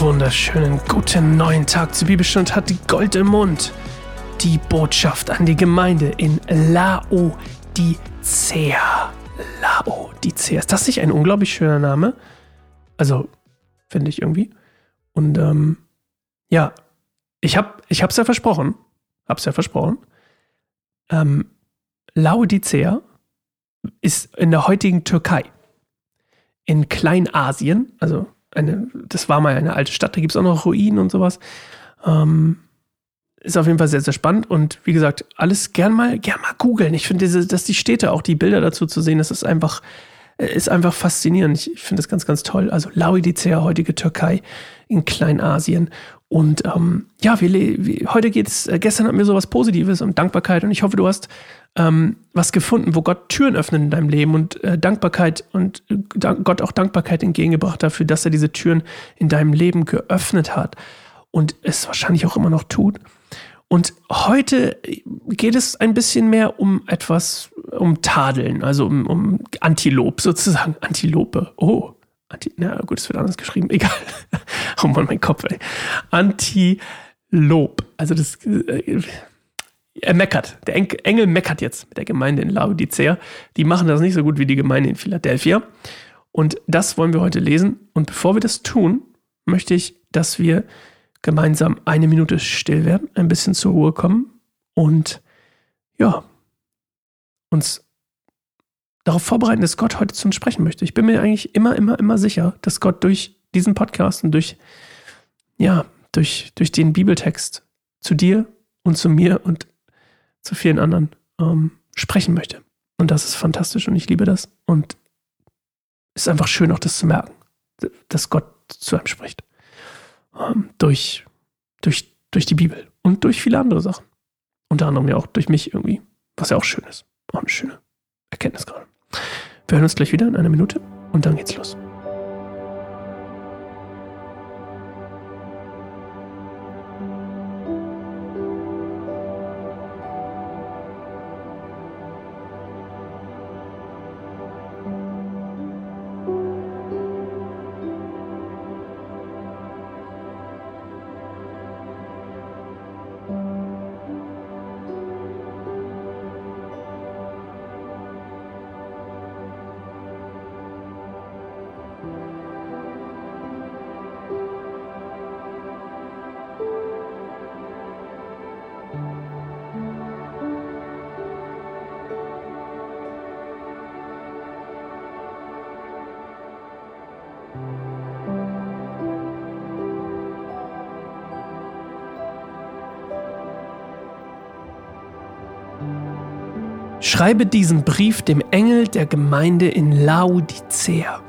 wunderschönen guten neuen Tag zur Bibelstunde hat die Gold im Mund. Die Botschaft an die Gemeinde in Laodicea. Laodicea. Ist das nicht ein unglaublich schöner Name? Also, finde ich irgendwie. Und ähm, ja, ich habe ich ja versprochen. Hab's ja versprochen. Ähm, Laodicea ist in der heutigen Türkei. In Kleinasien, also eine, das war mal eine alte Stadt, da gibt es auch noch Ruinen und sowas. Ähm, ist auf jeden Fall sehr, sehr spannend und wie gesagt, alles gern mal, gern mal googeln. Ich finde, dass die Städte, auch die Bilder dazu zu sehen, das ist einfach, ist einfach faszinierend. Ich finde das ganz, ganz toll. Also Laodicea, heutige Türkei in Kleinasien. Und ähm, ja, wir, wir, heute geht's, äh, gestern hatten wir sowas Positives und Dankbarkeit und ich hoffe, du hast ähm, was gefunden, wo Gott Türen öffnet in deinem Leben und äh, Dankbarkeit und äh, Gott auch Dankbarkeit entgegengebracht dafür, dass er diese Türen in deinem Leben geöffnet hat und es wahrscheinlich auch immer noch tut. Und heute geht es ein bisschen mehr um etwas, um Tadeln, also um, um Antilop sozusagen. Antilope. Oh, Anti, na gut, es wird anders geschrieben, egal. oh Mann, mein Kopf, ey. Antilob. Also das, äh, er meckert. Der Engel meckert jetzt mit der Gemeinde in Laodicea. Die machen das nicht so gut wie die Gemeinde in Philadelphia. Und das wollen wir heute lesen. Und bevor wir das tun, möchte ich, dass wir gemeinsam eine Minute still werden, ein bisschen zur Ruhe kommen und ja, uns darauf vorbereiten, dass Gott heute zu uns sprechen möchte. Ich bin mir eigentlich immer, immer, immer sicher, dass Gott durch diesen Podcast und durch, ja, durch, durch den Bibeltext zu dir und zu mir und zu vielen anderen ähm, sprechen möchte. Und das ist fantastisch und ich liebe das. Und es ist einfach schön, auch das zu merken, dass Gott zu einem spricht. Ähm, durch, durch, durch die Bibel und durch viele andere Sachen. Unter anderem ja auch durch mich irgendwie, was ja auch schön ist. Auch eine schöne Erkenntnis gerade. Wir hören uns gleich wieder in einer Minute und dann geht's los. Schreibe diesen Brief dem Engel der Gemeinde in Laodicea.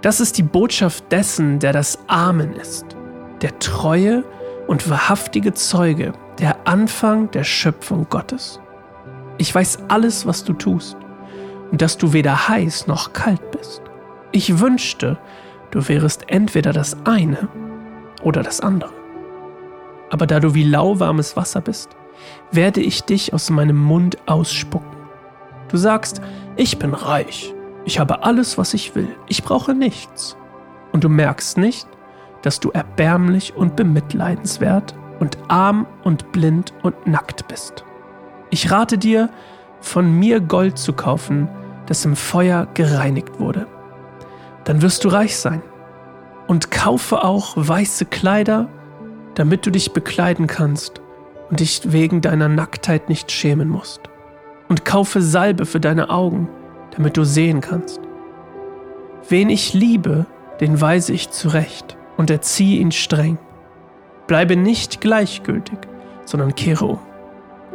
Das ist die Botschaft dessen, der das Amen ist, der treue und wahrhaftige Zeuge, der Anfang der Schöpfung Gottes. Ich weiß alles, was du tust und dass du weder heiß noch kalt bist. Ich wünschte, du wärest entweder das eine oder das andere. Aber da du wie lauwarmes Wasser bist, werde ich dich aus meinem Mund ausspucken. Du sagst, ich bin reich, ich habe alles, was ich will, ich brauche nichts. Und du merkst nicht, dass du erbärmlich und bemitleidenswert und arm und blind und nackt bist. Ich rate dir, von mir Gold zu kaufen, das im Feuer gereinigt wurde. Dann wirst du reich sein. Und kaufe auch weiße Kleider, damit du dich bekleiden kannst und dich wegen deiner Nacktheit nicht schämen musst. Und kaufe Salbe für deine Augen, damit du sehen kannst. Wen ich liebe, den weise ich zurecht und erziehe ihn streng. Bleibe nicht gleichgültig, sondern kehre um.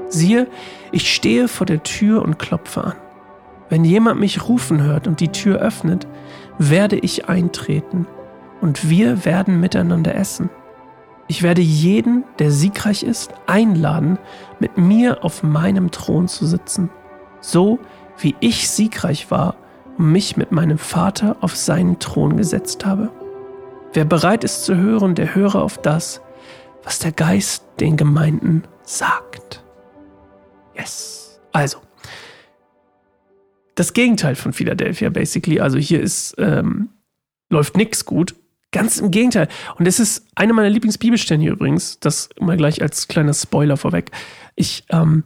Siehe, ich stehe vor der Tür und klopfe an. Wenn jemand mich rufen hört und die Tür öffnet, werde ich eintreten und wir werden miteinander essen. Ich werde jeden, der siegreich ist, einladen, mit mir auf meinem Thron zu sitzen, so wie ich siegreich war und mich mit meinem Vater auf seinen Thron gesetzt habe. Wer bereit ist zu hören, der höre auf das, was der Geist den Gemeinden sagt. Yes. Also, das Gegenteil von Philadelphia, basically. Also hier ist, ähm, läuft nichts gut Ganz im Gegenteil. Und es ist eine meiner Lieblingsbibelstellen hier übrigens, das mal gleich als kleiner Spoiler vorweg. Ich, ähm,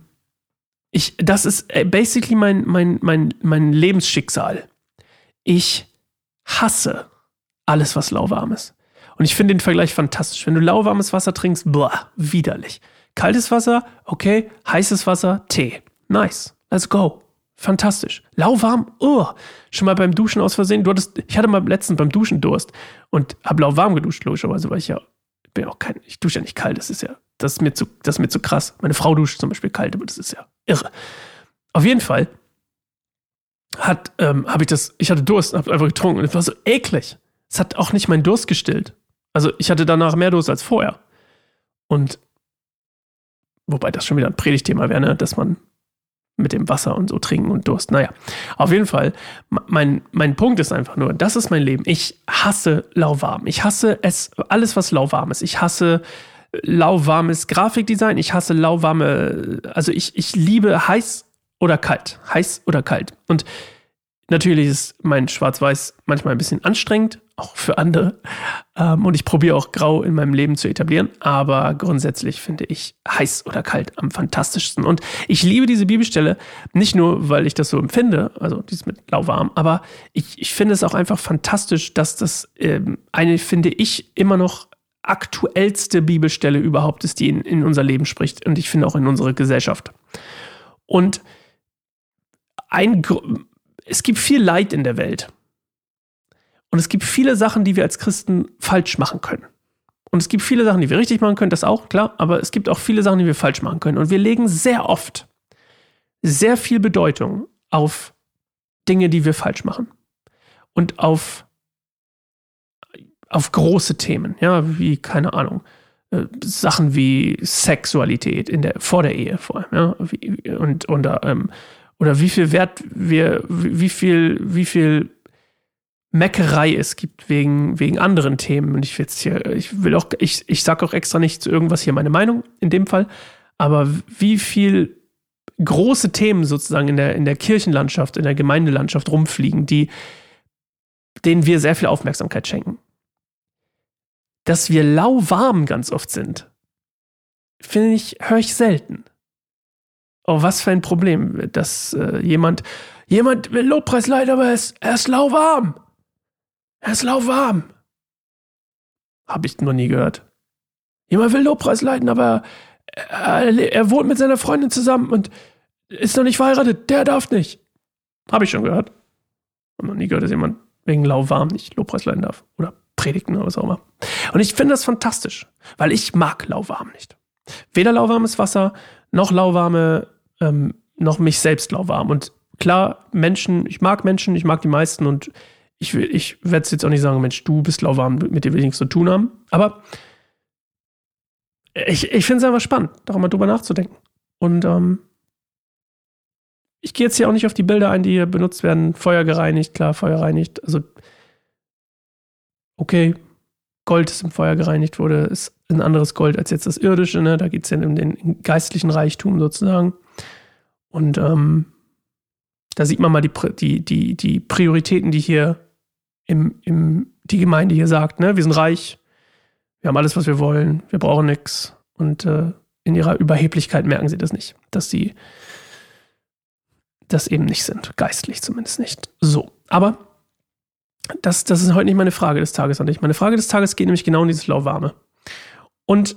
ich, das ist äh, basically mein, mein, mein, mein Lebensschicksal. Ich hasse alles, was lauwarm ist. Und ich finde den Vergleich fantastisch. Wenn du lauwarmes Wasser trinkst, boah, widerlich. Kaltes Wasser, okay. Heißes Wasser, Tee. Nice. Let's go. Fantastisch. Lauwarm, oh. Schon mal beim Duschen aus Versehen. Du hattest, ich hatte mal letztens beim Duschen Durst und habe lauwarm geduscht, logischerweise, weil ich ja, bin auch kein, ich dusche ja nicht kalt. Das ist ja, das ist mir zu, das ist mir zu krass. Meine Frau duscht zum Beispiel kalt, aber das ist ja irre. Auf jeden Fall hat, ähm, habe ich das, ich hatte Durst, habe einfach getrunken und es war so eklig. Es hat auch nicht meinen Durst gestillt. Also ich hatte danach mehr Durst als vorher. Und wobei das schon wieder ein Predigtthema wäre, ne? dass man mit dem Wasser und so trinken und Durst. Naja, auf jeden Fall, mein, mein Punkt ist einfach nur, das ist mein Leben. Ich hasse lauwarm. Ich hasse es, alles, was lauwarm ist. Ich hasse lauwarmes Grafikdesign. Ich hasse lauwarme, also ich, ich liebe heiß oder kalt. Heiß oder kalt. Und Natürlich ist mein Schwarz-Weiß manchmal ein bisschen anstrengend, auch für andere. Ähm, und ich probiere auch Grau in meinem Leben zu etablieren. Aber grundsätzlich finde ich heiß oder kalt am fantastischsten. Und ich liebe diese Bibelstelle nicht nur, weil ich das so empfinde, also dieses mit lauwarm, aber ich, ich finde es auch einfach fantastisch, dass das ähm, eine, finde ich, immer noch aktuellste Bibelstelle überhaupt ist, die in, in unser Leben spricht. Und ich finde auch in unsere Gesellschaft. Und ein Grund es gibt viel Leid in der Welt. Und es gibt viele Sachen, die wir als Christen falsch machen können. Und es gibt viele Sachen, die wir richtig machen können, das auch, klar, aber es gibt auch viele Sachen, die wir falsch machen können. Und wir legen sehr oft sehr viel Bedeutung auf Dinge, die wir falsch machen. Und auf, auf große Themen, ja, wie, keine Ahnung, äh, Sachen wie Sexualität in der, vor der Ehe vor allem, ja, wie, und, und ähm, oder wie viel Wert wir, wie viel, wie viel Meckerei es gibt wegen, wegen anderen Themen. Und ich will jetzt hier, ich will auch, ich, ich sage auch extra nicht zu irgendwas hier meine Meinung in dem Fall, aber wie viel große Themen sozusagen in der, in der Kirchenlandschaft, in der Gemeindelandschaft rumfliegen, die, denen wir sehr viel Aufmerksamkeit schenken. Dass wir lauwarm ganz oft sind, finde ich, höre ich selten. Oh, was für ein Problem, dass äh, jemand, jemand will Lobpreis leiden, aber er ist, er ist lauwarm. Er ist lauwarm. Hab ich noch nie gehört. Jemand will Lobpreis leiden, aber er, er, wohnt mit seiner Freundin zusammen und ist noch nicht verheiratet. Der darf nicht. Hab ich schon gehört. Hab noch nie gehört, dass jemand wegen lauwarm nicht Lobpreis leiden darf. Oder predigen oder was auch immer. Und ich finde das fantastisch, weil ich mag lauwarm nicht. Weder lauwarmes Wasser noch lauwarme, ähm, noch mich selbst lauwarm. Und klar, Menschen, ich mag Menschen, ich mag die meisten und ich, ich werde es jetzt auch nicht sagen, Mensch, du bist lauwarm, mit dir will ich nichts zu tun haben. Aber ich, ich finde es einfach spannend, darüber drüber nachzudenken. Und ähm, ich gehe jetzt hier auch nicht auf die Bilder ein, die hier benutzt werden. Feuer gereinigt, klar, Feuer reinigt. Also, okay, Gold, das im Feuer gereinigt wurde, ist ein anderes Gold als jetzt das irdische. Ne? Da geht es ja um den geistlichen Reichtum sozusagen. Und ähm, da sieht man mal die, die, die, die Prioritäten, die hier im, im, die Gemeinde hier sagt. Ne? Wir sind reich, wir haben alles, was wir wollen, wir brauchen nichts. Und äh, in ihrer Überheblichkeit merken sie das nicht, dass sie das eben nicht sind, geistlich zumindest nicht. So, aber das, das ist heute nicht meine Frage des Tages an dich. Meine Frage des Tages geht nämlich genau in dieses Lauwarme. Und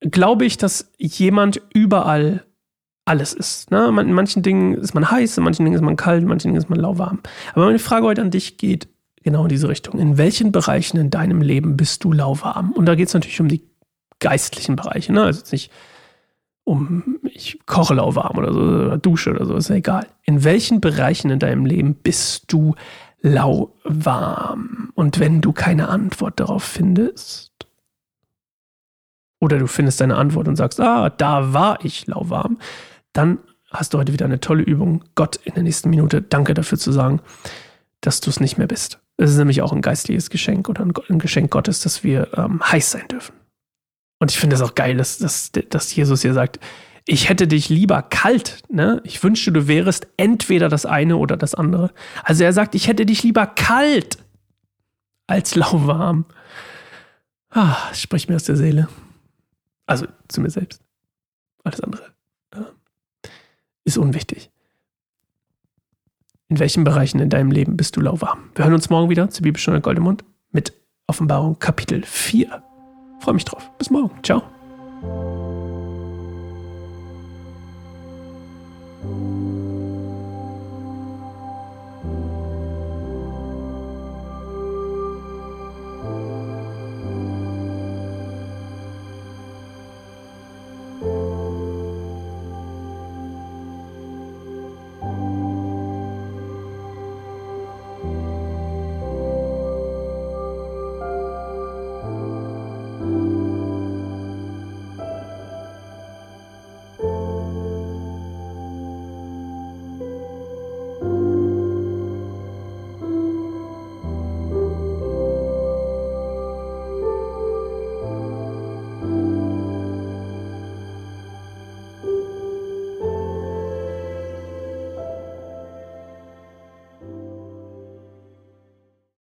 glaube ich, dass jemand überall alles ist. Ne? In manchen Dingen ist man heiß, in manchen Dingen ist man kalt, in manchen Dingen ist man lauwarm. Aber meine Frage heute an dich geht genau in diese Richtung. In welchen Bereichen in deinem Leben bist du lauwarm? Und da geht es natürlich um die geistlichen Bereiche. Ne? Also nicht um, ich koche lauwarm oder so, oder dusche oder so, ist ja egal. In welchen Bereichen in deinem Leben bist du lauwarm? Und wenn du keine Antwort darauf findest, oder du findest deine Antwort und sagst, ah, da war ich lauwarm, dann hast du heute wieder eine tolle Übung, Gott in der nächsten Minute Danke dafür zu sagen, dass du es nicht mehr bist. Es ist nämlich auch ein geistliches Geschenk oder ein Geschenk Gottes, dass wir ähm, heiß sein dürfen. Und ich finde es auch geil, dass, dass, dass Jesus hier sagt, ich hätte dich lieber kalt, ne? Ich wünschte, du wärest entweder das eine oder das andere. Also er sagt, ich hätte dich lieber kalt als lauwarm. Ah, es spricht mir aus der Seele. Also zu mir selbst. Alles andere äh, ist unwichtig. In welchen Bereichen in deinem Leben bist du lauwarm? Wir hören uns morgen wieder zur Bibelstunde Goldemund mit Offenbarung Kapitel 4. Freue mich drauf. Bis morgen. Ciao.